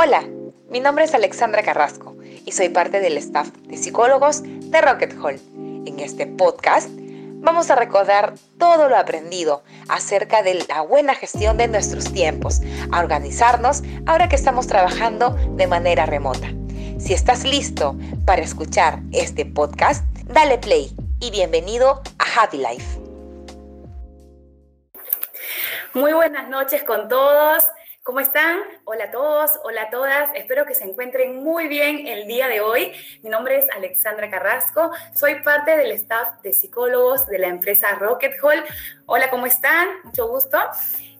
Hola, mi nombre es Alexandra Carrasco y soy parte del staff de psicólogos de Rocket Hall. En este podcast vamos a recordar todo lo aprendido acerca de la buena gestión de nuestros tiempos, a organizarnos ahora que estamos trabajando de manera remota. Si estás listo para escuchar este podcast, dale play y bienvenido a Happy Life. Muy buenas noches con todos. ¿Cómo están? Hola a todos, hola a todas. Espero que se encuentren muy bien el día de hoy. Mi nombre es Alexandra Carrasco. Soy parte del staff de psicólogos de la empresa Rocket Hall. Hola, ¿cómo están? Mucho gusto.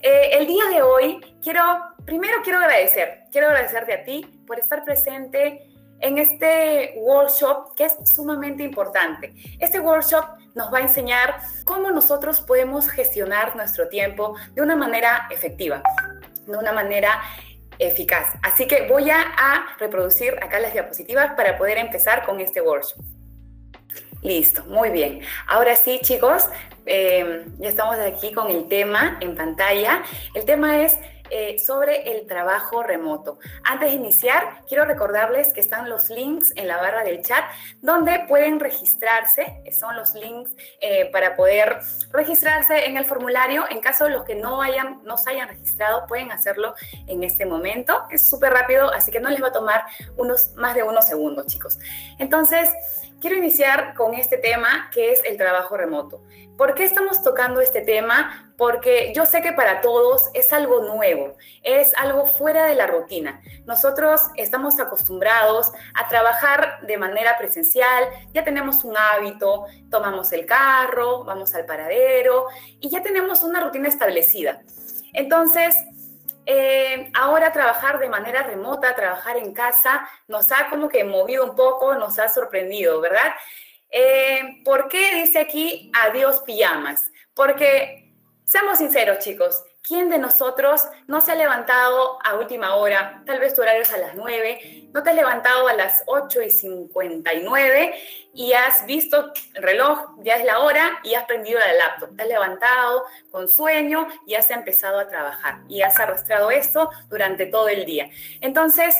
Eh, el día de hoy quiero, primero quiero agradecer, quiero agradecerte a ti por estar presente en este workshop que es sumamente importante. Este workshop nos va a enseñar cómo nosotros podemos gestionar nuestro tiempo de una manera efectiva de una manera eficaz. Así que voy a, reproducir acá las diapositivas para poder empezar con este workshop. Listo, muy bien. Ahora sí, chicos, eh, ya estamos aquí con el tema en pantalla. El tema es eh, sobre el trabajo remoto. Antes de iniciar, quiero recordarles que están los links en la barra del chat donde pueden registrarse. Son los links eh, para poder registrarse en el formulario. En caso los que no, hayan, no se hayan registrado, pueden hacerlo en este momento. Es súper rápido, así que no les va a tomar unos, más de unos segundos, chicos. Entonces, quiero iniciar con este tema que es el trabajo remoto. ¿Por qué estamos tocando este tema? Porque yo sé que para todos es algo nuevo, es algo fuera de la rutina. Nosotros estamos acostumbrados a trabajar de manera presencial, ya tenemos un hábito, tomamos el carro, vamos al paradero y ya tenemos una rutina establecida. Entonces, eh, ahora trabajar de manera remota, trabajar en casa, nos ha como que movido un poco, nos ha sorprendido, ¿verdad? Eh, ¿Por qué dice aquí adiós pijamas? Porque, seamos sinceros chicos, ¿quién de nosotros no se ha levantado a última hora? Tal vez tu horario es a las 9, no te has levantado a las 8 y 59 y has visto el reloj, ya es la hora y has prendido la laptop. Te has levantado con sueño y has empezado a trabajar y has arrastrado esto durante todo el día. Entonces,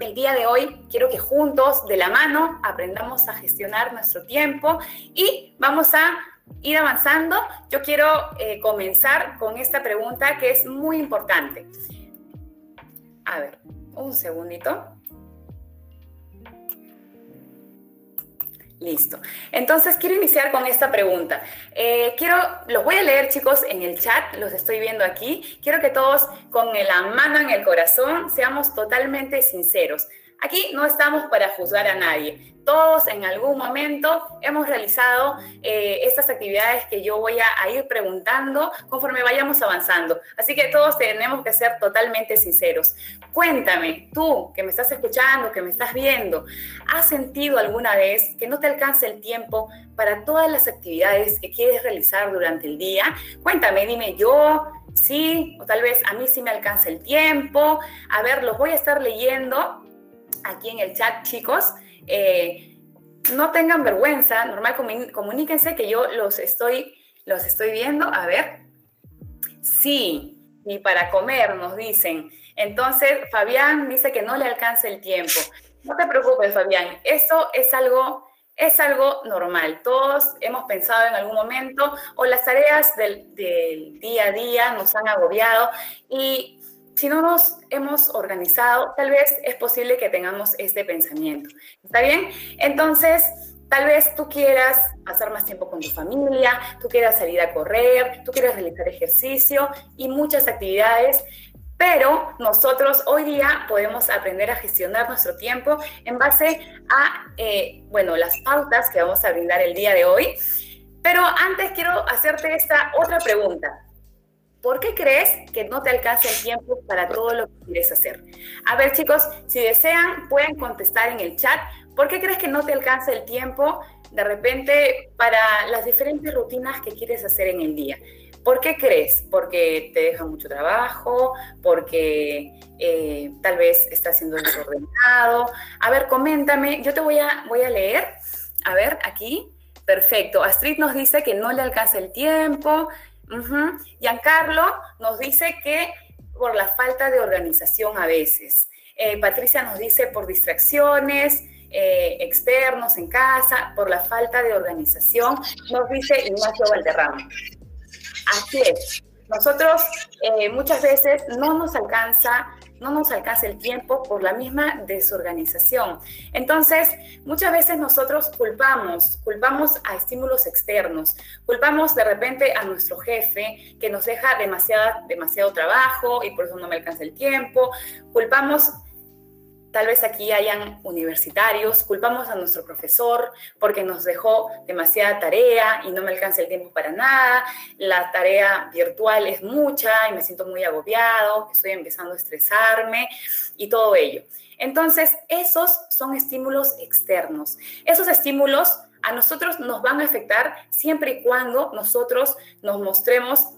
el día de hoy quiero que juntos, de la mano, aprendamos a gestionar nuestro tiempo y vamos a ir avanzando. Yo quiero eh, comenzar con esta pregunta que es muy importante. A ver, un segundito. Listo. Entonces quiero iniciar con esta pregunta. Eh, quiero, los voy a leer chicos en el chat, los estoy viendo aquí. Quiero que todos con la mano en el corazón seamos totalmente sinceros. Aquí no estamos para juzgar a nadie. Todos en algún momento hemos realizado eh, estas actividades que yo voy a, ir preguntando conforme vayamos avanzando. Así que todos tenemos que ser totalmente sinceros. Cuéntame, tú que me estás escuchando, que me estás viendo, ¿has sentido alguna vez que no te alcanza el tiempo para todas las actividades que quieres realizar durante el día? Cuéntame, dime yo, sí, o tal vez a mí sí me alcanza el tiempo. A ver, los voy a estar leyendo aquí en el chat, chicos. Eh, no tengan vergüenza, normal comuníquense que yo los estoy, los estoy viendo. A ver. Sí, ni para comer, nos dicen. Entonces, Fabián dice que no le alcanza el tiempo. No te preocupes, Fabián. Eso es algo, es algo normal. Todos hemos pensado en algún momento o las tareas del, del día a día nos han agobiado y si no nos hemos organizado, tal vez es posible que tengamos este pensamiento. ¿Está bien? Entonces, tal vez tú quieras pasar más tiempo con tu familia, tú quieras salir a correr, tú quieras realizar ejercicio y muchas actividades, pero nosotros hoy día podemos aprender a gestionar nuestro tiempo en base a, eh, bueno, las pautas que vamos a brindar el día de hoy. Pero antes quiero hacerte esta otra pregunta. ¿Por qué crees que no te alcanza el tiempo para todo lo que quieres hacer? A ver, chicos, si desean, pueden contestar en el chat. ¿Por qué crees que no te alcanza el tiempo de repente para las diferentes rutinas que quieres hacer en el día? ¿Por qué crees? ¿Porque te deja mucho trabajo? ¿Porque eh, tal vez estás siendo desordenado? A ver, coméntame. Yo te voy a, voy a leer. A ver, aquí. Perfecto. Astrid nos dice que no le alcanza el tiempo. Giancarlo nos dice que por la falta de organización a veces. Eh, Patricia nos dice por distracciones. Eh, externos en casa, por la falta de organización, nos dice Ignacio Valderrama. Así es, nosotros eh, muchas veces no nos alcanza no nos alcanza el tiempo por la misma desorganización. Entonces, muchas veces nosotros culpamos, culpamos a estímulos externos, culpamos de repente a nuestro jefe que nos deja demasiado trabajo y por eso no me alcanza el tiempo, culpamos Tal vez aquí hayan universitarios, culpamos a nuestro profesor porque nos dejó demasiada tarea y no me alcanza el tiempo para nada, la tarea virtual es mucha y me siento muy agobiado, estoy empezando a estresarme y todo ello. Entonces, esos son estímulos externos. Esos estímulos a nosotros nos van a afectar siempre y cuando nosotros nos mostremos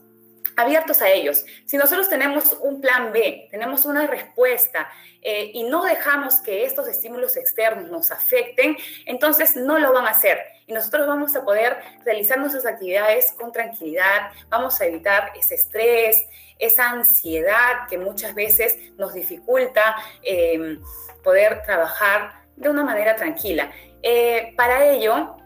abiertos a ellos. Si nosotros tenemos un plan B, tenemos una respuesta eh, y no dejamos que estos estímulos externos nos afecten, entonces no lo van a hacer. Y nosotros vamos a poder realizar nuestras actividades con tranquilidad, vamos a evitar ese estrés, esa ansiedad que muchas veces nos dificulta em, poder trabajar de una manera tranquila. Eh, para ello,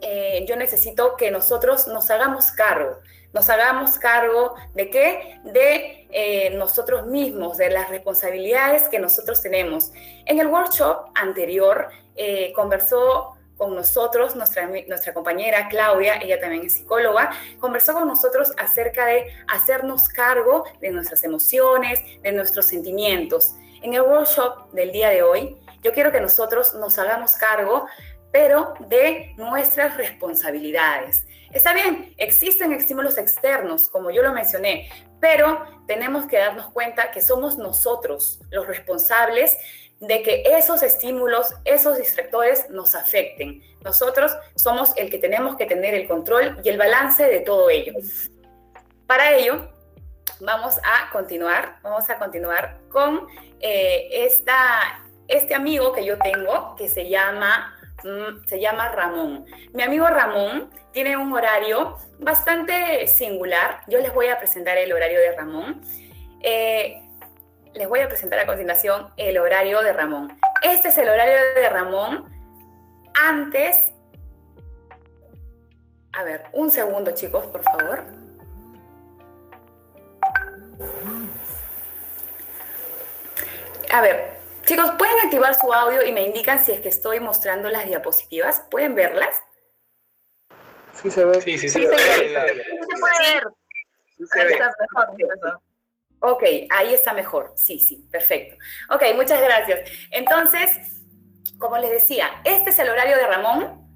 eh, yo necesito que nosotros nos hagamos cargo nos hagamos cargo de qué? De eh, nosotros mismos, de las responsabilidades que nosotros tenemos. En el workshop anterior eh, conversó con nosotros, nuestra, nuestra compañera Claudia, ella también es psicóloga, conversó con nosotros acerca de hacernos cargo de nuestras emociones, de nuestros sentimientos. En el workshop del día de hoy, yo quiero que nosotros nos hagamos cargo, pero de nuestras responsabilidades. Está bien, existen estímulos externos, como yo lo mencioné, pero tenemos que darnos cuenta que somos nosotros los responsables de que esos estímulos, esos distractores nos afecten. Nosotros somos el que tenemos que tener el control y el balance de todo ello. Para ello, vamos a continuar, vamos a continuar con eh, esta, este amigo que yo tengo que se llama se llama Ramón. Mi amigo Ramón tiene un horario bastante singular. Yo les voy a presentar el horario de Ramón. Eh, les voy a presentar a continuación el horario de Ramón. Este es el horario de Ramón antes... A ver, un segundo chicos, por favor. A ver, Chicos, ¿pueden activar su audio y me indican si es que estoy mostrando las diapositivas? ¿Pueden verlas? Sí se ve. Sí, sí, sí, se, ve. se puede ver. Sí se ve. Ok, ahí está mejor. Sí, sí, perfecto. Ok, muchas gracias. Entonces, como les decía, este es el horario de Ramón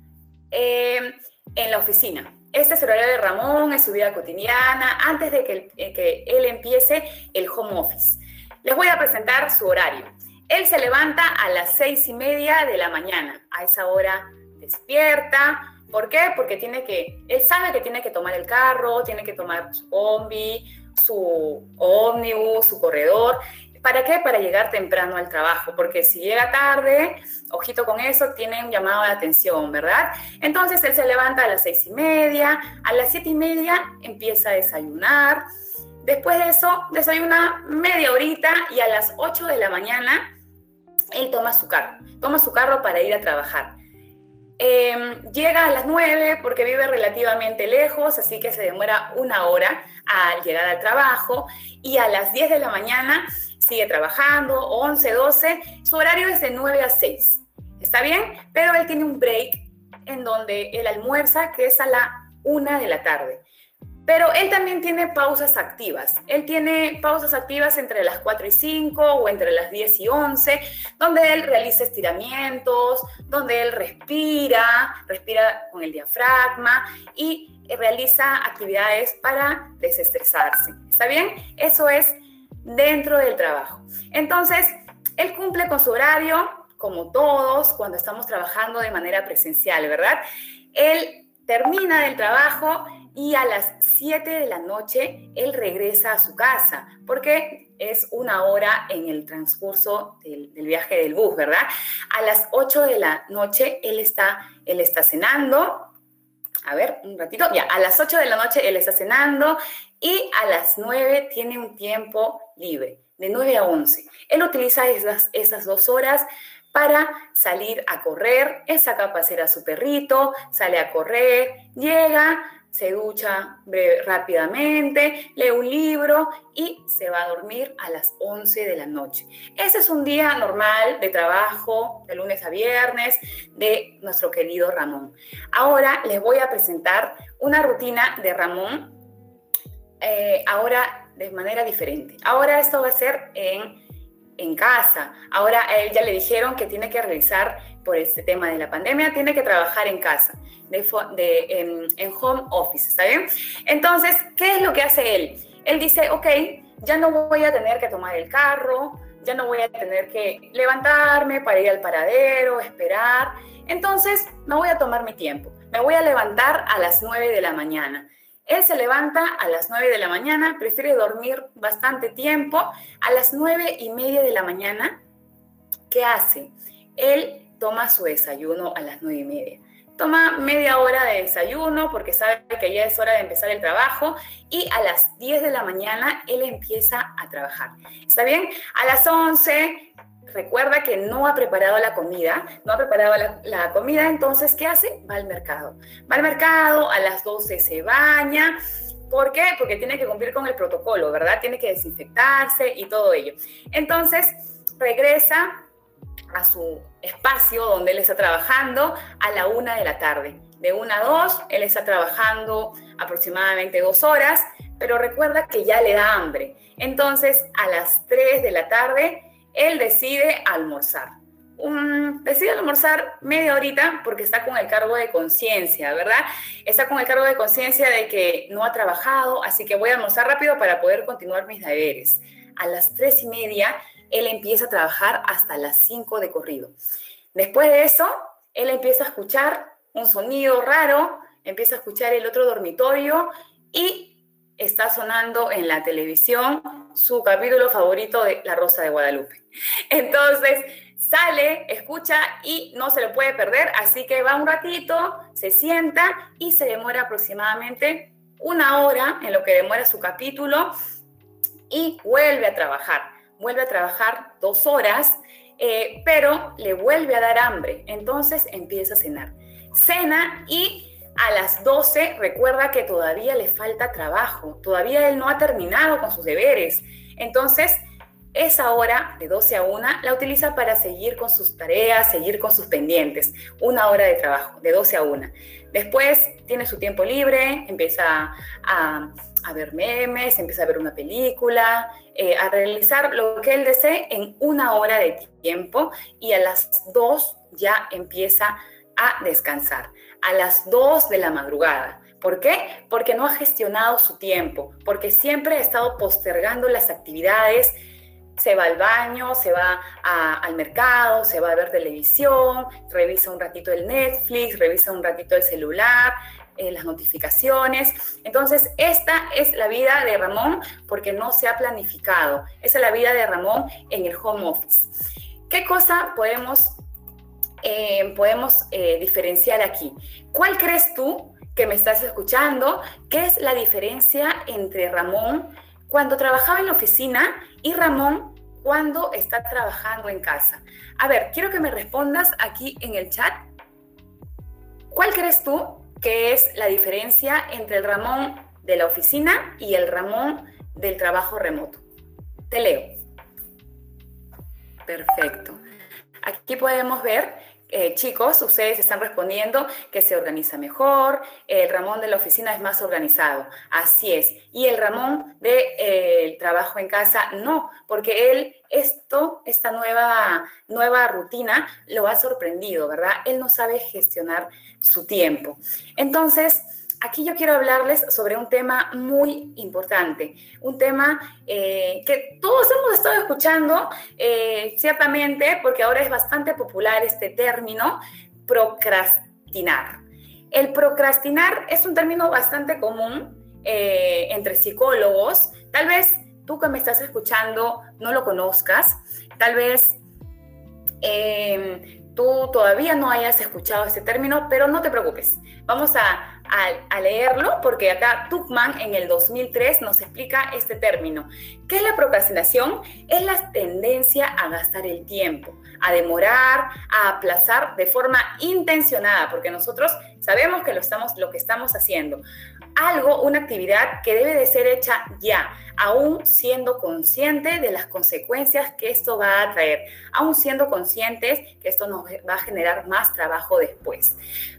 eh, en la oficina. Este es el horario de Ramón en su vida cotidiana, antes de que, eh, que él empiece el home office. Les voy a presentar su horario. Él se levanta a las seis y media de la mañana. A esa hora despierta. ¿Por qué? Porque tiene que, él sabe que tiene que tomar el carro, tiene que tomar su combi, su ómnibus, su corredor. ¿Para qué? Para llegar temprano al trabajo, porque si llega tarde, ojito con eso, tiene un llamado de atención, ¿verdad? Entonces él se levanta a las seis y media, a las siete y media empieza a desayunar, después de eso desayuna media horita y a las 8 de la mañana él toma su carro, toma su carro para ir a trabajar. Em, llega a las 9 porque vive relativamente lejos, así que se demora una hora al llegar al trabajo y a las 10 de la mañana sigue trabajando, 11, 12, su horario es de 9 a 6. ¿Está bien? Pero él tiene un break en donde él almuerza, que es a la 1 de la tarde. Pero él también tiene pausas activas. Él tiene pausas activas entre las 4 y 5 o entre las 10 y 11, donde él realiza estiramientos, donde él respira, respira con el diafragma y realiza actividades para desestresarse. ¿Está bien? Eso es dentro del trabajo. Entonces, él cumple con su horario, como todos, cuando estamos trabajando de manera presencial, ¿verdad? Él termina del trabajo y a las 7 de la noche él regresa a su casa, porque es una hora en el transcurso del, viaje del bus, ¿verdad? A las 8 de la noche él está, él está cenando, a ver, un ratito, ya, a las 8 de la noche él está cenando y a las 9 tiene un tiempo libre. de 9 a 11. Él utiliza esas, esas dos horas para salir a correr, él saca a pasear a su perrito, sale a correr, llega, se ducha rápidamente, lee un libro y se va a dormir a las 11 de la noche. Ese es un día normal de trabajo, de lunes a viernes, de nuestro querido Ramón. Ahora les voy a presentar una rutina de Ramón, eh, ahora de manera diferente. Ahora esto va a ser en en casa. Ahora a él ya le dijeron que tiene que realizar, por este tema de la pandemia, tiene que trabajar en casa, de, en, home office, ¿está bien? Entonces, ¿qué es lo que hace él? Él dice, ok, ya no voy a tener que tomar el carro, ya no voy a tener que levantarme para ir al paradero, esperar. Entonces, me voy a tomar mi tiempo. Me voy a levantar a las 9 de la mañana. Él se levanta a las 9 de la mañana, prefiere dormir bastante tiempo. A las 9 y media de la mañana, ¿qué hace? Él toma su desayuno a las 9 y media. Toma media hora de desayuno porque sabe que ya es hora de empezar el trabajo y a las 10 de la mañana él empieza a trabajar. ¿Está bien? A las 11 recuerda que no ha preparado la comida, no ha preparado la, comida, entonces, ¿qué hace? Va al mercado. Va al mercado, a las 12 se baña. ¿Por qué? Porque tiene que cumplir con el protocolo, ¿verdad? Tiene que desinfectarse y todo ello. Entonces, regresa a su espacio donde él está trabajando a la una de la tarde. De una a dos, él está trabajando aproximadamente dos horas, pero recuerda que ya le da hambre. Entonces, a las tres de la tarde, él decide almorzar. decide almorzar media horita porque está con el cargo de conciencia, ¿verdad? Está con el cargo de conciencia de que no ha trabajado, así que voy a almorzar rápido para poder continuar mis deberes. A las tres y media, él empieza a trabajar hasta las cinco de corrido. Después de eso, él empieza a escuchar un sonido raro, empieza a escuchar el otro dormitorio y está sonando en la televisión su capítulo favorito de La Rosa de Guadalupe. Entonces, sale, escucha y no se lo puede perder, así que va un ratito, se sienta y se demora aproximadamente una hora en lo que demora su capítulo y vuelve a trabajar. Vuelve a trabajar dos horas, eh, pero le vuelve a dar hambre, entonces empieza a cenar. Cena y a las 12 recuerda que todavía le falta trabajo, todavía él no ha terminado con sus deberes. Entonces, esa hora de 12 a 1 la utiliza para seguir con sus tareas, seguir con sus pendientes. Una hora de trabajo, de 12 a 1. Después tiene su tiempo libre, empieza a, ver memes, empieza a ver una película, eh, a realizar lo que él desee en una hora de tiempo y a las 2 ya empieza a descansar a las 2 de la madrugada. ¿Por qué? Porque no ha gestionado su tiempo, porque siempre ha estado postergando las actividades. Se va al baño, se va al mercado, se va a ver televisión, revisa un ratito el Netflix, revisa un ratito el celular, eh, las notificaciones. Entonces, esta es la vida de Ramón porque no se ha planificado. Esa es la vida de Ramón en el home office. ¿Qué cosa podemos eh, podemos eh, diferenciar aquí? ¿Cuál crees tú que me estás escuchando? ¿Qué es la diferencia entre Ramón cuando trabajaba en la oficina y Ramón cuando está trabajando en casa? A ver, quiero que me respondas aquí en el chat. ¿Cuál crees tú que es la diferencia entre el Ramón de la oficina y el Ramón del trabajo remoto? Te leo. Perfecto. Aquí podemos ver eh, chicos, ustedes están respondiendo que se organiza mejor, el Ramón de la oficina es más organizado, así es. Y el Ramón del de, eh, trabajo en casa, no, porque él esto, esta nueva, nueva rutina lo ha sorprendido, ¿verdad? Él no sabe gestionar su tiempo. Entonces, aquí yo quiero hablarles sobre un tema muy importante, un tema eh, que todos hemos estado escuchando, eh, ciertamente, porque ahora es bastante popular este término, procrastinar. El procrastinar es un término bastante común eh, entre psicólogos. Tal vez tú que me estás escuchando no lo conozcas, tal vez tú todavía no hayas escuchado este término, pero no te preocupes. Vamos a, a, leerlo porque acá Tuckman en el 2003 nos explica este término. ¿Qué es la procrastinación? Es la tendencia a gastar el tiempo, a demorar, a aplazar de forma intencionada, porque nosotros sabemos que lo, estamos, lo que estamos haciendo. Algo, una actividad que debe de ser hecha ya, aún siendo consciente de las consecuencias que esto va a traer, aún siendo conscientes que esto nos va a generar más trabajo después.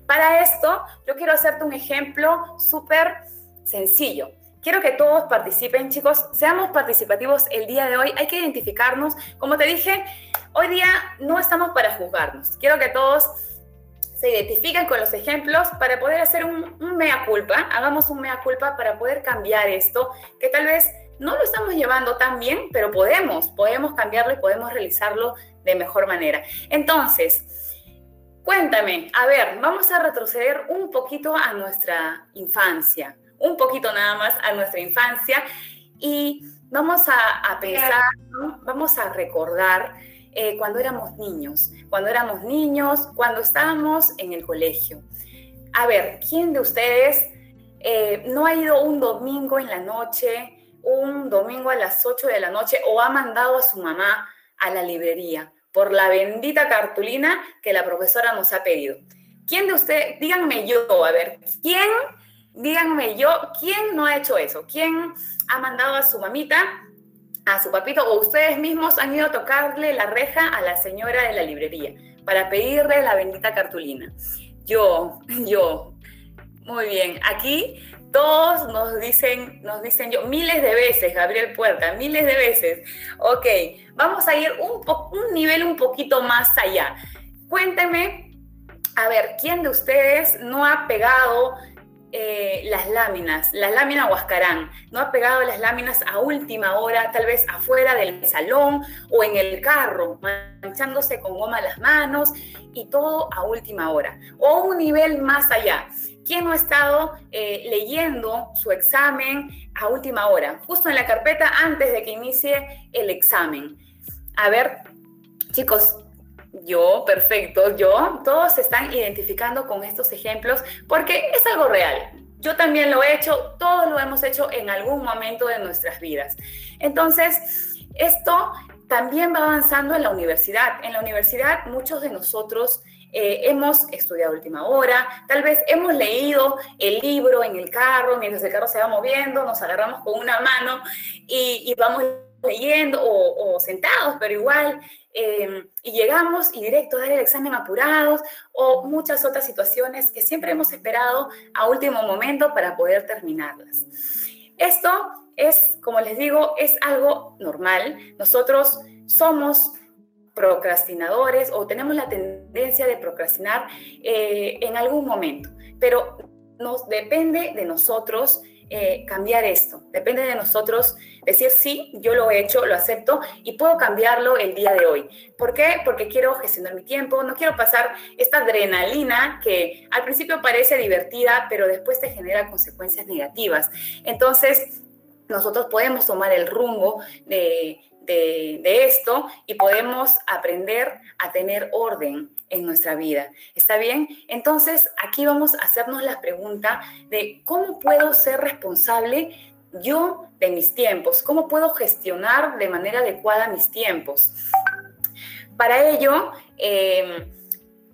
Para esto, yo quiero hacerte un ejemplo súper sencillo. Quiero que todos participen, chicos, seamos participativos el día de hoy. Hay que identificarnos. Como te dije, hoy día no estamos para juzgarnos. Quiero que todos se identifiquen con los ejemplos para poder hacer un, mea culpa. Hagamos un mea culpa para poder cambiar esto, que tal vez no lo estamos llevando tan bien, pero podemos, podemos cambiarlo y podemos realizarlo de mejor manera. Entonces, Cuéntame, a ver, vamos a retroceder un poquito a nuestra infancia, un poquito nada más a nuestra infancia y vamos a, pensar, vamos a recordar eh, cuando éramos niños, cuando éramos niños, cuando estábamos en el colegio. A ver, ¿quién de ustedes eh, no ha ido un domingo en la noche, un domingo a las 8 de la noche o ha mandado a su mamá a la librería? Por la bendita cartulina que la profesora nos ha pedido. ¿Quién de ustedes, díganme yo, a ver, quién, díganme yo, quién no ha hecho eso? ¿Quién ha mandado a su mamita, a su papito, o ustedes mismos han ido a tocarle la reja a la señora de la librería para pedirle la bendita cartulina? Yo, yo. Muy bien, aquí todos nos dicen, nos dicen yo, miles de veces, Gabriel Puerta, miles de veces. Ok, vamos a ir un, nivel un poquito más allá. Cuéntenme, a ver, ¿quién de ustedes no ha pegado eh, las láminas, la lámina Huascarán, no ha pegado las láminas a última hora, tal vez afuera del salón o en el carro, manchándose con goma las manos y todo a última hora. O un nivel más allá. ¿Quién no ha estado eh, leyendo su examen a última hora, justo en la carpeta antes de que inicie el examen? A ver, chicos, yo, perfecto, yo, todos se están identificando con estos ejemplos porque es algo real. Yo también lo he hecho, todos lo hemos hecho en algún momento de nuestras vidas. Entonces, esto también va avanzando en la universidad. En la universidad muchos de nosotros eh, hemos estudiado última hora, tal vez hemos leído el libro en el carro, mientras el carro se va moviendo, nos agarramos con una mano y, vamos leyendo o, sentados, pero igual, em, y llegamos y directo a dar el examen apurados o muchas otras situaciones que siempre hemos esperado a último momento para poder terminarlas. Esto es, como les digo, es algo normal. Nosotros somos procrastinadores o tenemos la tendencia de procrastinar eh, en algún momento, pero nos depende de nosotros eh, cambiar esto, depende de nosotros decir sí, yo lo he hecho, lo acepto y puedo cambiarlo el día de hoy. ¿Por qué? Porque quiero gestionar mi tiempo, no quiero pasar esta adrenalina que al principio parece divertida, pero después te genera consecuencias negativas. Entonces, nosotros podemos tomar el rumbo de, de, esto y podemos aprender a tener orden en nuestra vida. ¿Está bien? Entonces, aquí vamos a hacernos la pregunta de cómo puedo ser responsable yo de mis tiempos, cómo puedo gestionar de manera adecuada mis tiempos. Para ello, eh,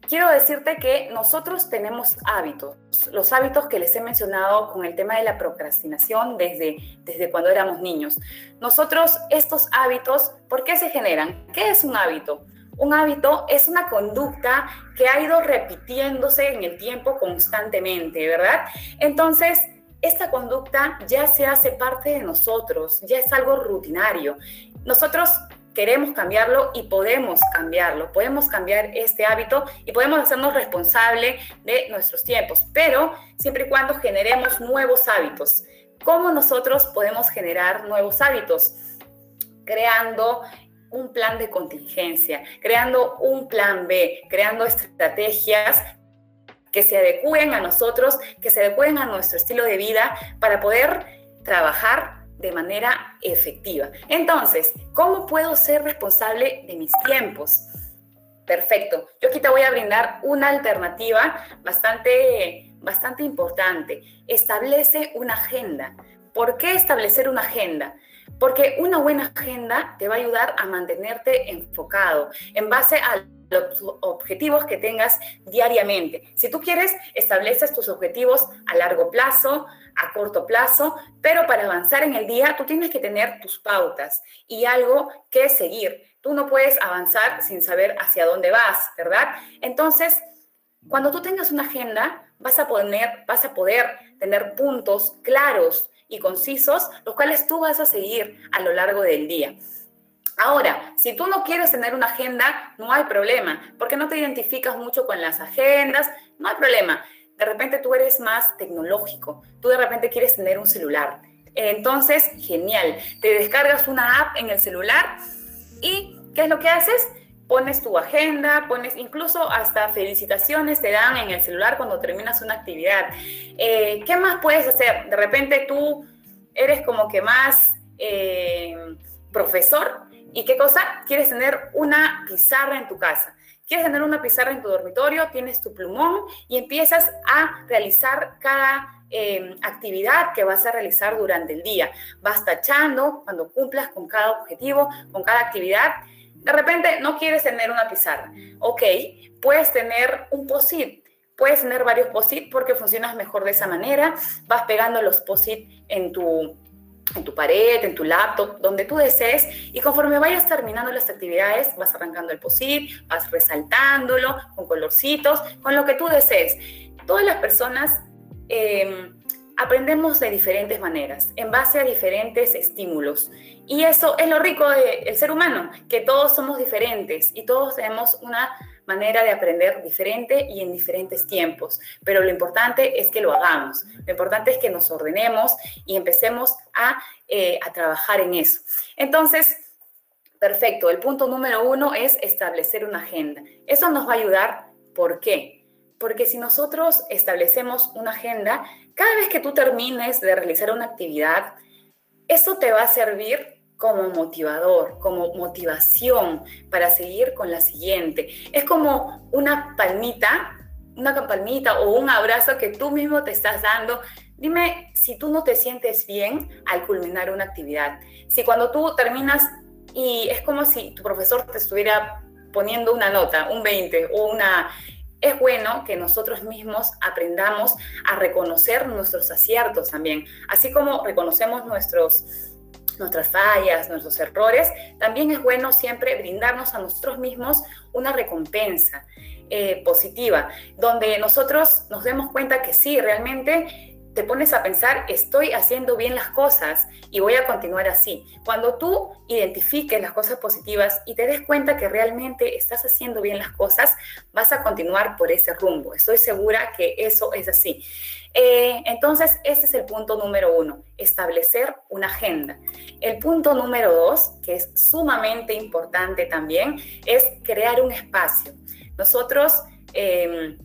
quiero decirte que nosotros tenemos hábitos, los hábitos que les he mencionado con el tema de la procrastinación desde, desde cuando éramos niños. Nosotros, estos hábitos, ¿por qué se generan? ¿Qué es un hábito? Un hábito es una conducta que ha ido repitiéndose en el tiempo constantemente, ¿verdad? Entonces, esta conducta ya se hace parte de nosotros, ya es algo rutinario. Nosotros queremos cambiarlo y podemos cambiarlo, podemos cambiar este hábito y podemos hacernos responsable de nuestros tiempos, pero siempre y cuando generemos nuevos hábitos. ¿Cómo nosotros podemos generar nuevos hábitos? Creando un plan de contingencia, creando un plan B, creando estrategias que se adecúen a nosotros, que se adecúen a nuestro estilo de vida para poder trabajar de manera efectiva. Entonces, ¿cómo puedo ser responsable de mis tiempos? Perfecto. Yo aquí te voy a brindar una alternativa bastante, bastante importante, establece una agenda. ¿Por qué establecer una agenda? Porque una buena agenda te va a ayudar a mantenerte enfocado en base a los objetivos que tengas diariamente. Si tú quieres, estableces tus objetivos a largo plazo, a corto plazo, pero para avanzar en el día tú tienes que tener tus pautas y algo que seguir. Tú no puedes avanzar sin saber hacia dónde vas, ¿verdad? Entonces, cuando tú tengas una agenda, vas a, poner, vas a poder tener puntos claros y concisos, los cuales tú vas a seguir a lo largo del día. Ahora, si tú no quieres tener una agenda, no hay problema, porque no te identificas mucho con las agendas, no hay problema. De repente tú eres más tecnológico, tú de repente quieres tener un celular. Entonces, genial, te descargas una app en el celular y ¿qué es lo que haces? Pones tu agenda, pones incluso hasta felicitaciones te dan en el celular cuando terminas una actividad. Eh, ¿Qué más puedes hacer? De repente tú eres como que más eh, profesor ¿Y qué cosa? Quieres tener una pizarra en tu casa. Quieres tener una pizarra en tu dormitorio, tienes tu plumón y empiezas a realizar cada em, actividad que vas a realizar durante el día. Vas tachando cuando cumplas con cada objetivo, con cada actividad. De repente no quieres tener una pizarra. Ok, puedes tener un POSIT. Puedes tener varios POSIT porque funcionas mejor de esa manera. Vas pegando los POSIT en tu en tu pared, en tu laptop, donde tú desees, y conforme vayas terminando las actividades, vas arrancando el POSIT, vas resaltándolo con colorcitos, con lo que tú desees. Todas las personas em, aprendemos de diferentes maneras, en base a diferentes estímulos. Y eso es lo rico del ser humano, que todos somos diferentes y todos tenemos una manera de aprender diferente y en diferentes tiempos, pero lo importante es que lo hagamos, lo importante es que nos ordenemos y empecemos a, eh, a trabajar en eso. Entonces, perfecto, el punto número uno es establecer una agenda. Eso nos va a ayudar, ¿por qué? Porque si nosotros establecemos una agenda, cada vez que tú termines de realizar una actividad, eso te va a servir como motivador, como motivación para seguir con la siguiente. Es como una palmita, una palmita o un abrazo que tú mismo te estás dando. Dime si tú no te sientes bien al culminar una actividad. Si cuando tú terminas y es como si tu profesor te estuviera poniendo una nota, un 20 o una... Es bueno que nosotros mismos aprendamos a reconocer nuestros aciertos también, así como reconocemos nuestros nuestras fallas, nuestros errores, también es bueno siempre brindarnos a nosotros mismos una recompensa eh, positiva, donde nosotros nos demos cuenta que sí, realmente te pones a pensar, estoy haciendo bien las cosas y voy a continuar así. Cuando tú identifiques las cosas positivas y te des cuenta que realmente estás haciendo bien las cosas, vas a continuar por ese rumbo. Estoy segura que eso es así. Eh, entonces, este es el punto número uno, establecer una agenda. El punto número dos, que es sumamente importante también, es crear un espacio. Nosotros em,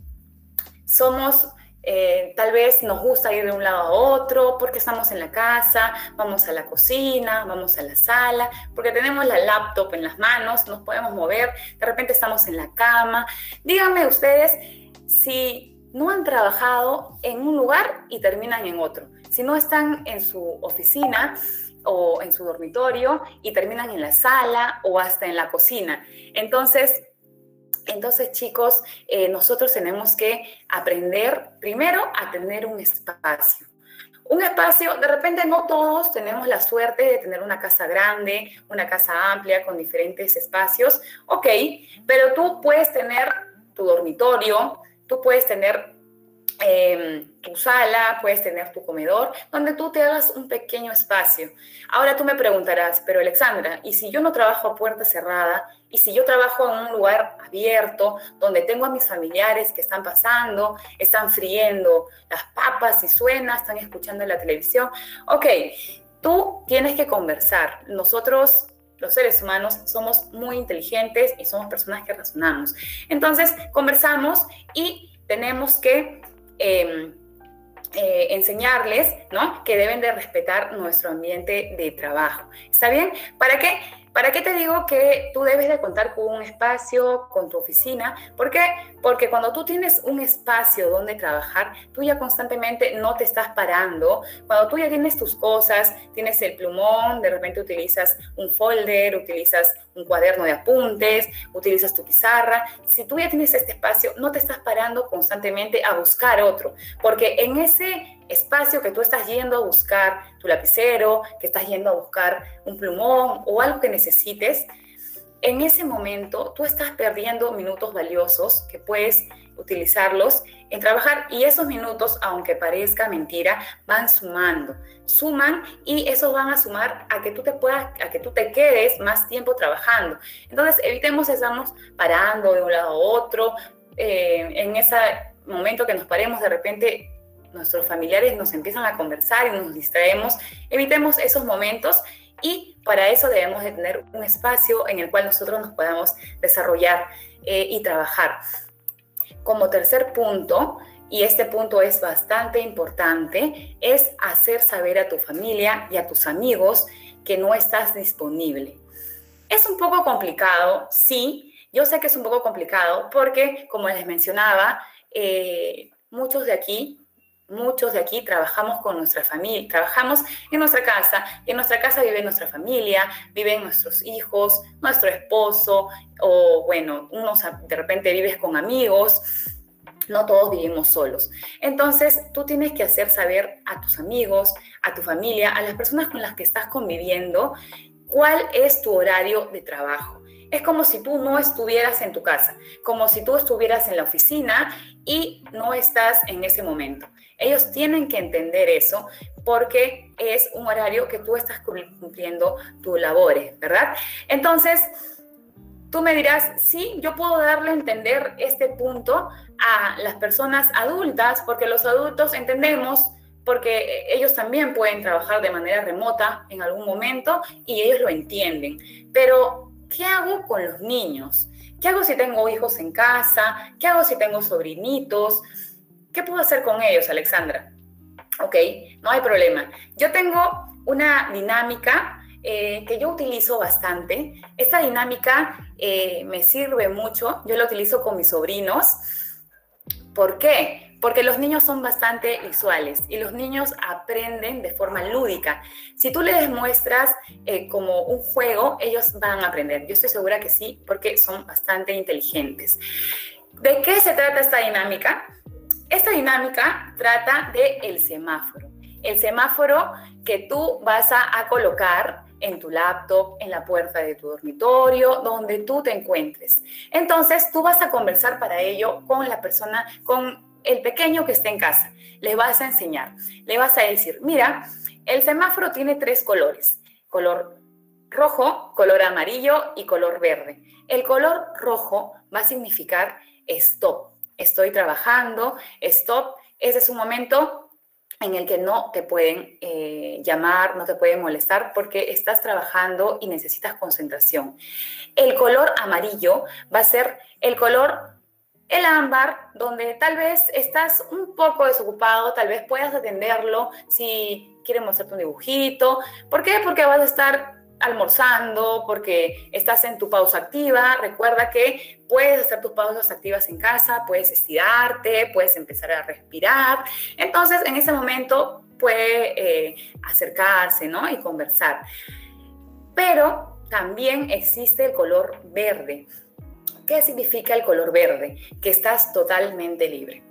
somos eh, tal vez nos gusta ir de un lado a otro porque estamos en la casa, vamos a la cocina, vamos a la sala, porque tenemos la laptop en las manos, nos podemos mover, de repente estamos en la cama. Díganme ustedes si no han trabajado en un lugar y terminan en otro. Si no están en su oficina o en su dormitorio y terminan en la sala o hasta en la cocina. Entonces, entonces, chicos, eh, nosotros tenemos que aprender primero a tener un espacio. Un espacio, de repente no todos tenemos la suerte de tener una casa grande, una casa amplia con diferentes espacios, ok, pero tú puedes tener tu dormitorio, tú puedes tener em, tu sala, puedes tener tu comedor, donde tú te hagas un pequeño espacio. Ahora tú me preguntarás, pero Alexandra, ¿y si yo no trabajo a puerta cerrada? ¿Y si yo trabajo en un lugar abierto, donde tengo a mis familiares que están pasando, están friendo las papas y suena, están escuchando la televisión? Ok, tú tienes que conversar. Nosotros los seres humanos somos muy inteligentes y somos personas que razonamos. Entonces, conversamos y tenemos que em, eh, enseñarles ¿no? que deben de respetar nuestro ambiente de trabajo. ¿Está bien? ¿Para qué? ¿Para qué te digo que tú debes de contar con un espacio, con tu oficina? ¿Por qué? Porque cuando tú tienes un espacio donde trabajar, tú ya constantemente no te estás parando. Cuando tú ya tienes tus cosas, tienes el plumón, de repente utilizas un folder, utilizas un cuaderno de apuntes, utilizas tu pizarra. Si tú ya tienes este espacio, no te estás parando constantemente a buscar otro, porque en ese espacio que tú estás yendo a buscar tu lapicero, que estás yendo a buscar un plumón o algo que necesites, en ese momento tú estás perdiendo minutos valiosos que puedes utilizarlos en trabajar y esos minutos, aunque parezca mentira, van sumando, suman y esos van a sumar a que tú te puedas, a que tú te quedes más tiempo trabajando. Entonces, evitemos estarnos parando de un lado a otro, eh, en ese momento que nos paremos de repente nuestros familiares nos empiezan a conversar y nos distraemos, evitemos esos momentos y para eso debemos de tener un espacio en el cual nosotros nos podamos desarrollar eh, y trabajar. Como tercer punto, y este punto es bastante importante, es hacer saber a tu familia y a tus amigos que no estás disponible. Es un poco complicado, sí, yo sé que es un poco complicado porque, como les mencionaba, eh, muchos de aquí Muchos de aquí trabajamos con nuestra familia, trabajamos en nuestra casa, y en nuestra casa vive nuestra familia, viven nuestros hijos, nuestro esposo, o bueno, unos de repente vives con amigos, no todos vivimos solos. Entonces, tú tienes que hacer saber a tus amigos, a tu familia, a las personas con las que estás conviviendo, cuál es tu horario de trabajo. Es como si tú no estuvieras en tu casa, como si tú estuvieras en la oficina y no estás en ese momento. Ellos tienen que entender eso porque es un horario que tú estás cumpliendo tus labores, ¿verdad? Entonces, tú me dirás, sí, yo puedo darle a entender este punto a las personas adultas porque los adultos entendemos porque ellos también pueden trabajar de manera remota en algún momento y ellos lo entienden. Pero, ¿qué hago con los niños? ¿Qué hago si tengo hijos en casa? ¿Qué hago si tengo sobrinitos? ¿Qué puedo hacer con ellos, Alexandra? Ok, no hay problema. Yo tengo una dinámica eh, que yo utilizo bastante. Esta dinámica eh, me sirve mucho. Yo la utilizo con mis sobrinos. ¿Por qué? Porque los niños son bastante visuales y los niños aprenden de forma lúdica. Si tú les muestras eh, como un juego, ellos van a aprender. Yo estoy segura que sí, porque son bastante inteligentes. ¿De qué se trata esta dinámica? Esta dinámica trata del el semáforo. El semáforo que tú vas a, a colocar en tu laptop, en la puerta de tu dormitorio, donde tú te encuentres. Entonces, tú vas a conversar para ello con la persona, con el pequeño que esté en casa. Le vas a enseñar, le vas a decir, mira, el semáforo tiene tres colores, color rojo, color amarillo y color verde. El color rojo va a significar stop, estoy trabajando, stop, ese es un momento en el que no te pueden eh, llamar, no te pueden molestar porque estás trabajando y necesitas concentración. El color amarillo va a ser el color, el ámbar, donde tal vez estás un poco desocupado, tal vez puedas atenderlo si quieren mostrarte un dibujito. ¿Por qué? Porque vas a estar almorzando, porque estás en tu pausa activa. Recuerda que puedes hacer tus pausas activas en casa, puedes estirarte, puedes empezar a respirar. Entonces, en ese momento puede eh, acercarse ¿no? y conversar. Pero también existe el color verde. ¿Qué significa el color verde? Que estás totalmente libre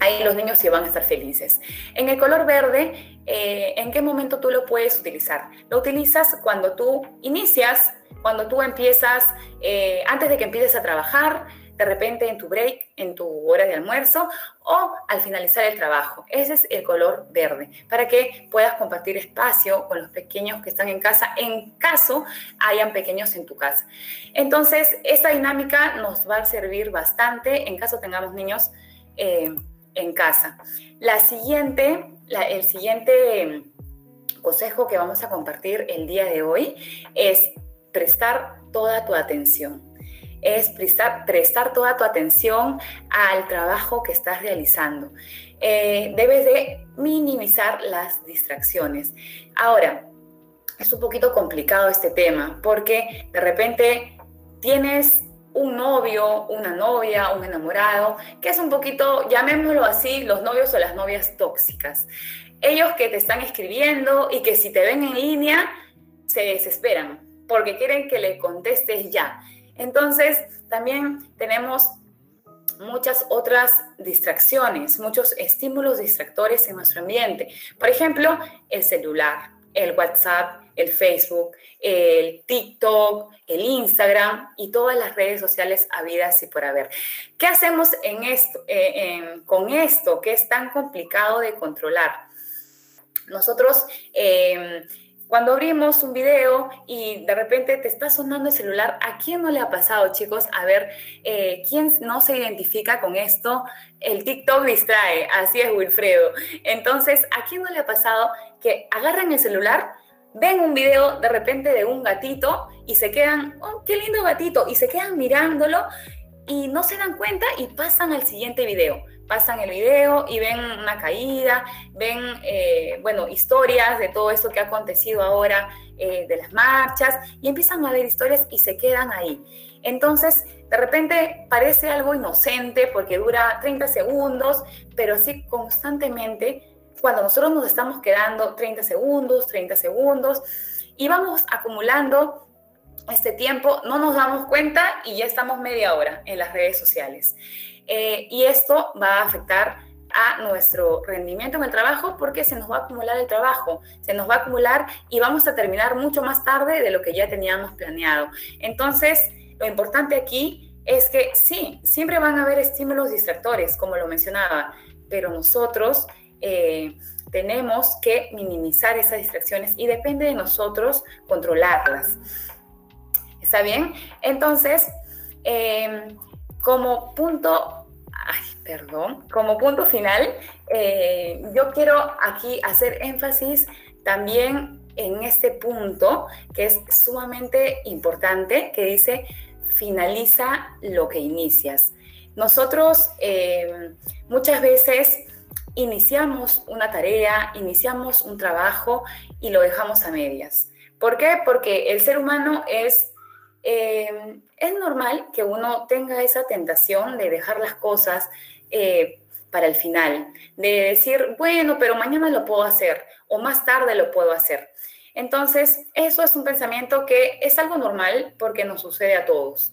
ahí los niños sí van a estar felices. En el color verde, eh, ¿en qué momento tú lo puedes utilizar? Lo utilizas cuando tú inicias, cuando tú empiezas, eh, antes de que empieces a trabajar, de repente en tu break, en tu hora de almuerzo o al finalizar el trabajo. Ese es el color verde, para que puedas compartir espacio con los pequeños que están en casa, en caso hayan pequeños en tu casa. Entonces, esta dinámica nos va a servir bastante en caso tengamos niños. Eh, en casa. La siguiente, el siguiente consejo que vamos a compartir el día de hoy es prestar toda tu atención. Es prestar, toda tu atención al trabajo que estás realizando. Eh, debes de minimizar las distracciones. Ahora, es un poquito complicado este tema, porque de repente tienes un novio, una novia, un enamorado, que es un poquito, llamémoslo así, los novios o las novias tóxicas. Ellos que te están escribiendo y que si te ven en línea, se desesperan porque quieren que le contestes ya. Entonces, también tenemos muchas otras distracciones, muchos estímulos distractores en nuestro ambiente. Por ejemplo, el celular, el WhatsApp, el Facebook, el TikTok, el Instagram y todas las redes sociales habidas y por haber. ¿Qué hacemos eh, con esto que es tan complicado de controlar? Nosotros eh, cuando abrimos un video y de repente te está sonando el celular, ¿a quién no le ha pasado, chicos? A ver, eh, ¿quién no se identifica con esto? El TikTok distrae, así es Wilfredo. Entonces, ¿a quién no le ha pasado que agarran el celular, ven un video de repente de un gatito y se quedan, oh, qué lindo gatito, y se quedan mirándolo y no se dan cuenta y pasan al siguiente video? Pasan el video y ven una caída, ven, eh, bueno, historias de todo esto que ha acontecido ahora, eh, de las marchas, y empiezan a ver historias y se quedan ahí. Entonces, de repente parece algo inocente porque dura 30 segundos, pero así constantemente, cuando nosotros nos estamos quedando 30 segundos, 30 segundos, y vamos acumulando este tiempo, no nos damos cuenta y ya estamos media hora en las redes sociales. Eh, y esto va a afectar a nuestro rendimiento en el trabajo porque se nos va a acumular el trabajo, se nos va a acumular y vamos a terminar mucho más tarde de lo que ya teníamos planeado. Entonces, lo importante aquí es que sí, siempre van a haber estímulos distractores, como lo mencionaba, pero nosotros eh, tenemos que minimizar esas distracciones y depende de nosotros controlarlas. ¿Está bien? Entonces, eh, como punto, perdón, como punto final, eh, yo quiero aquí hacer énfasis también en este punto que es sumamente importante, que dice, finaliza lo que inicias. Nosotros eh, muchas veces iniciamos una tarea, iniciamos un trabajo y lo dejamos a medias. ¿Por qué? Porque el ser humano es eh, es normal que uno tenga esa tentación de dejar las cosas eh, para el final, de decir, bueno, pero mañana lo puedo hacer o más tarde lo puedo hacer. Entonces, eso es un pensamiento que es algo normal porque nos sucede a todos.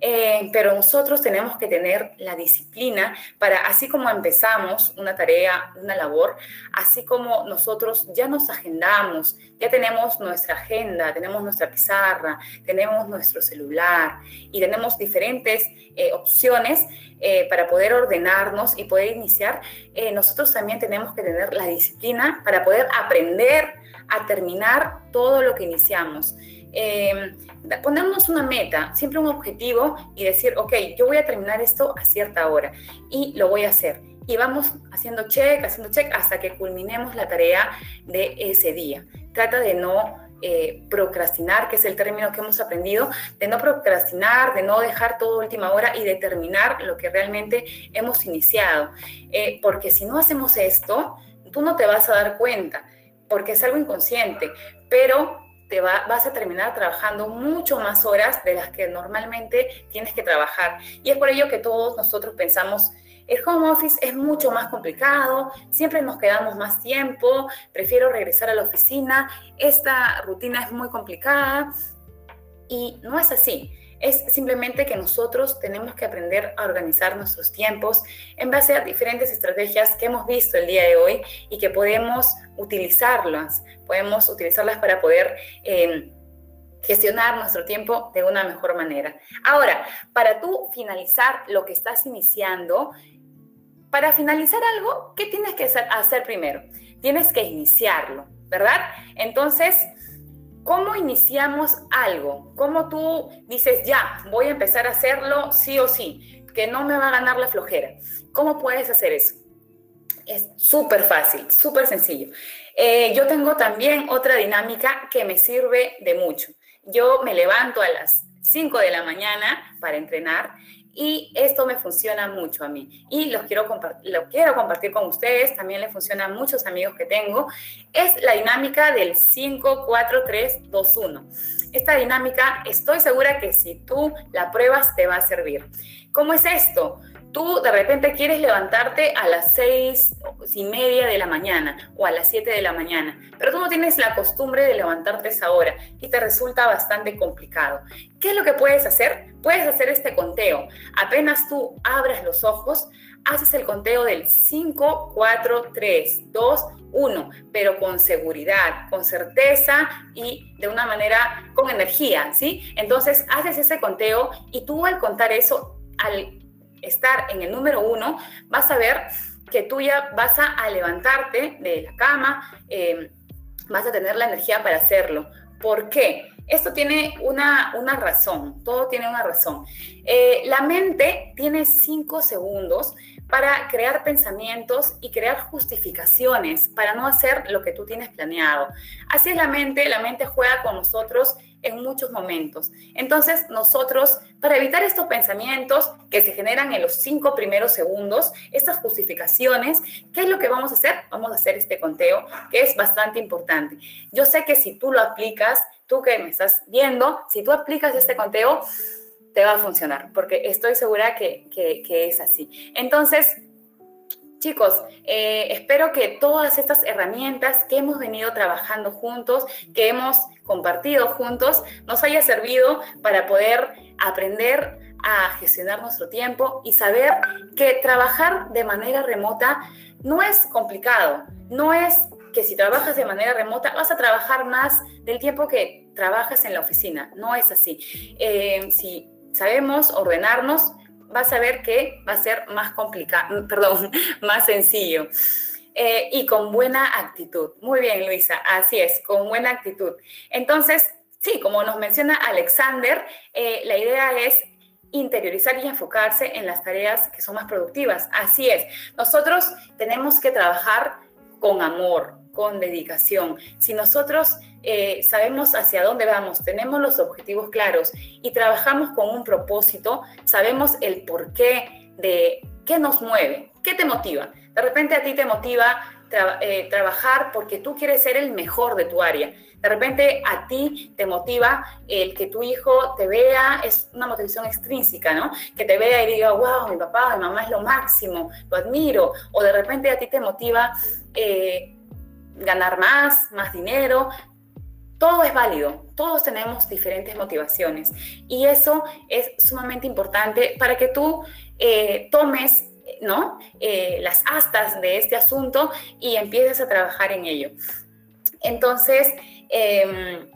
Eh, pero nosotros tenemos que tener la disciplina para, así como empezamos una tarea, una labor, así como nosotros ya nos agendamos, ya tenemos nuestra agenda, tenemos nuestra pizarra, tenemos nuestro celular y tenemos diferentes eh, opciones eh, para poder ordenarnos y poder iniciar, nosotros también tenemos que tener la disciplina para poder aprender a terminar todo lo que iniciamos eh, ponernos una meta, siempre un objetivo y decir, ok, yo voy a terminar esto a cierta hora y lo voy a hacer. Y vamos haciendo check, haciendo check hasta que culminemos la tarea de ese día. Trata de no eh, procrastinar, que es el término que hemos aprendido, de no procrastinar, de no dejar todo última hora y de terminar lo que realmente hemos iniciado. Eh, porque si no hacemos esto, tú no te vas a dar cuenta, porque es algo inconsciente, pero te vas a terminar trabajando mucho más horas de las que normalmente tienes que trabajar. Y es por ello que todos nosotros pensamos, el home office es mucho más complicado, siempre nos quedamos más tiempo, prefiero regresar a la oficina, esta rutina es muy complicada y no es así. Es simplemente que nosotros tenemos que aprender a organizar nuestros tiempos en base a diferentes estrategias que hemos visto el día de hoy y que podemos utilizarlas, podemos utilizarlas para poder em, gestionar nuestro tiempo de una mejor manera. Ahora, para tú finalizar lo que estás iniciando, para finalizar algo, ¿qué tienes que hacer primero? Tienes que iniciarlo, ¿verdad? Entonces, ¿Cómo iniciamos algo? ¿Cómo tú dices, ya, voy a empezar a hacerlo sí o sí, que no me va a ganar la flojera? ¿Cómo puedes hacer eso? Es súper fácil, súper sencillo. Eh, yo tengo también otra dinámica que me sirve de mucho. Yo me levanto a las 5 de la mañana para entrenar y esto me funciona mucho a mí y los quiero lo quiero compartir con ustedes, también le funciona a muchos amigos que tengo, es la dinámica del 5, 4, 3, 2, 1. Esta dinámica estoy segura que si tú la pruebas te va a servir. ¿Cómo es esto? tú de repente quieres levantarte a las seis y media de la mañana o a las siete de la mañana, pero tú no tienes la costumbre de levantarte esa hora y te resulta bastante complicado. ¿Qué es lo que puedes hacer? Puedes hacer este conteo. Apenas tú abras los ojos, haces el conteo del 5, 4, 3, 2, 1, pero con seguridad, con certeza y de una manera con energía, ¿sí? Entonces haces ese conteo y tú al contar eso, al estar en el número uno, vas a ver que tú ya vas a, levantarte de la cama, em, vas a tener la energía para hacerlo. ¿Por qué? Esto tiene una, una razón, todo tiene una razón. Eh, la mente tiene cinco segundos para crear pensamientos y crear justificaciones para no hacer lo que tú tienes planeado. Así es la mente, la mente juega con nosotros en muchos momentos. Entonces, nosotros, para evitar estos pensamientos que se generan en los cinco primeros segundos, estas justificaciones, ¿qué es lo que vamos a hacer? Vamos a hacer este conteo, que es bastante importante. Yo sé que si tú lo aplicas, tú que me estás viendo, si tú aplicas este conteo, te va a funcionar, porque estoy segura que, que, es así. Entonces, Chicos, eh, espero que todas estas herramientas que hemos venido trabajando juntos, que hemos compartido juntos, nos haya servido para poder aprender a gestionar nuestro tiempo y saber que trabajar de manera remota no es complicado, no es que si trabajas de manera remota vas a trabajar más del tiempo que trabajas en la oficina, no es así. Eh, si sabemos ordenarnos, vas a ver que va a ser más complicado, perdón, más sencillo. Eh, y con buena actitud. Muy bien, Luisa, así es, con buena actitud. Entonces, sí, como nos menciona Alexander, eh, la idea es interiorizar y enfocarse en las tareas que son más productivas. Así es, nosotros tenemos que trabajar con amor, con dedicación. Si nosotros eh, sabemos hacia dónde vamos, tenemos los objetivos claros y trabajamos con un propósito, sabemos el porqué de qué nos mueve, qué te motiva. De repente a ti te motiva eh, trabajar porque tú quieres ser el mejor de tu área. De repente a ti te motiva el que tu hijo te vea, es una motivación extrínseca, ¿no? Que te vea y diga, wow, mi papá, mi mamá es lo máximo, lo admiro. O de repente a ti te motiva eh, ganar más, más dinero. Todo es válido, todos tenemos diferentes motivaciones y eso es sumamente importante para que tú eh, tomes ¿no? Eh, las astas de este asunto y empieces a trabajar en ello. Entonces, em,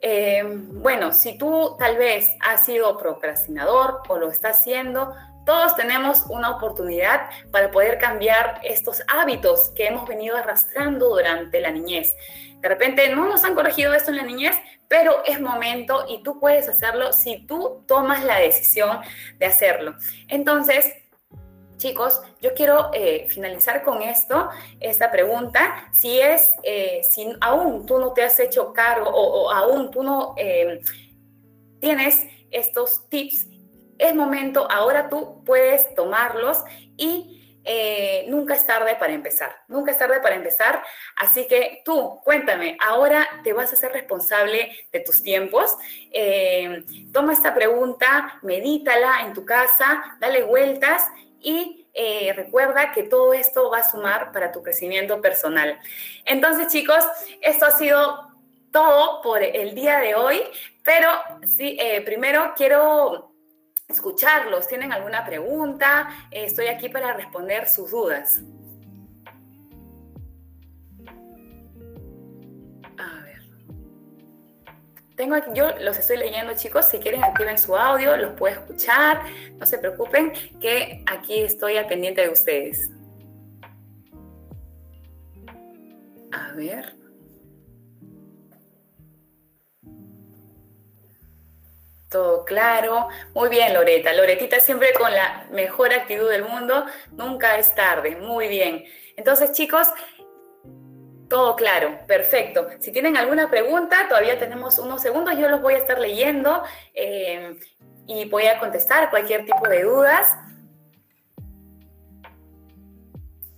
em, bueno, si tú tal vez has sido procrastinador o lo estás haciendo, todos tenemos una oportunidad para poder cambiar estos hábitos que hemos venido arrastrando durante la niñez. De repente no nos han corregido esto en la niñez, pero es momento y tú puedes hacerlo si tú tomas la decisión de hacerlo. Entonces, chicos, yo quiero eh, finalizar con esto, esta pregunta. Si es, eh, si aún tú no te has hecho cargo o, aún tú no eh, tienes estos tips es momento, ahora tú puedes tomarlos y eh, nunca es tarde para empezar, nunca es tarde para empezar. Así que tú, cuéntame, ahora te vas a ser responsable de tus tiempos. Eh, toma esta pregunta, medítala en tu casa, dale vueltas y eh, recuerda que todo esto va a sumar para tu crecimiento personal. Entonces, chicos, esto ha sido todo por el día de hoy, pero sí, primero quiero escucharlos. ¿Tienen alguna pregunta? Estoy aquí para responder sus dudas. A ver. Tengo aquí, yo los estoy leyendo, chicos. Si quieren, activen su audio, los puedo escuchar. No se preocupen, que aquí estoy al pendiente de ustedes. A ver. Todo claro. Muy bien, Loreta. Loretita siempre con la mejor actitud del mundo. Nunca es tarde. Muy bien. Entonces, chicos, todo claro. Perfecto. Si tienen alguna pregunta, todavía tenemos unos segundos. Yo los voy a estar leyendo. Eh, y voy a contestar cualquier tipo de dudas.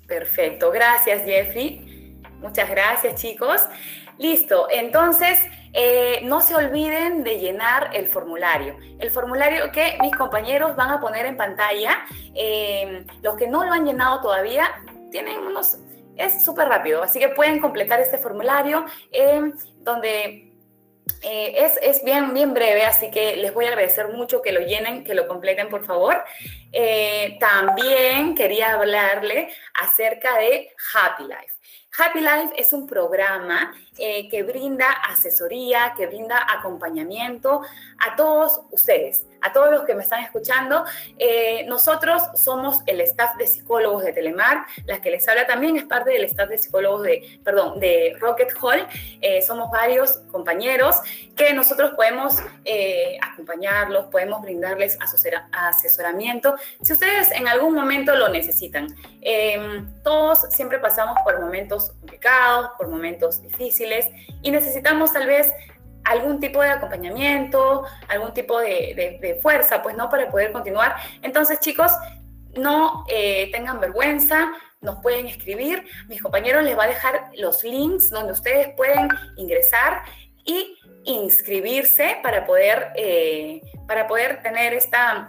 Perfecto, gracias Jeffrey. Muchas gracias chicos. Listo, entonces eh, no se olviden de llenar el formulario. El formulario que mis compañeros van a poner en pantalla. Eh, los que no lo han llenado todavía tienen unos... Es súper rápido, así que pueden completar este formulario eh, donde es, es, bien, bien breve, así que les voy a agradecer mucho que lo llenen, que lo completen, por favor. también quería hablarle acerca de Happy Life. Happy Life es un programa eh, que brinda asesoría, que brinda acompañamiento a todos ustedes, a todos los que me están escuchando. Eh, nosotros somos el staff de psicólogos de Telemar, la que les habla también es parte del staff de psicólogos de, perdón, de Rocket Hall. Eh, somos varios compañeros que nosotros podemos acompañarlos, podemos brindarles asesoramiento si ustedes en algún momento lo necesitan. todos siempre pasamos por momentos complicados, por momentos difíciles y necesitamos tal vez algún tipo de acompañamiento, algún tipo de, fuerza, pues no, para poder continuar. Entonces, chicos, no eh, tengan vergüenza, nos pueden escribir. Mis compañeros les va a dejar los links donde ustedes pueden ingresar y inscribirse para poder, eh, para poder tener esta,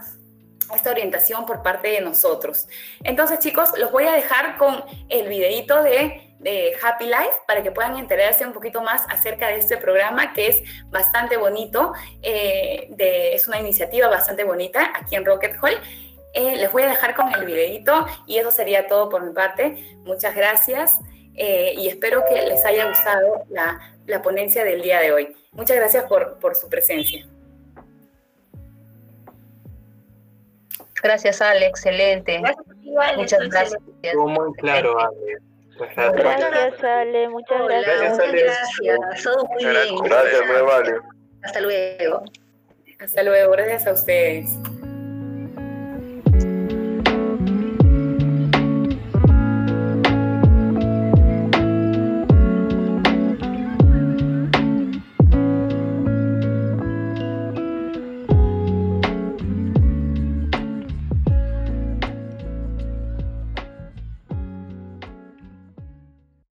esta orientación por parte de nosotros. Entonces, chicos, los voy a dejar con el videito de de Happy Life para que puedan enterarse un poquito más acerca de este programa que es bastante bonito, eh, es una iniciativa bastante bonita aquí en Rocket Hall. Eh, les voy a dejar con el videito y eso sería todo por mi parte. Muchas gracias eh, y espero que les haya gustado la, la, ponencia del día de hoy. Muchas gracias por, por su presencia. Gracias, Ale, excelente. Muchas gracias. muy claro, Ale. Gracias, Ale. Muchas gracias. Gracias. Gracias. Todo muy bien. Gracias, me vale. Hasta luego. Hasta luego. Gracias a ustedes.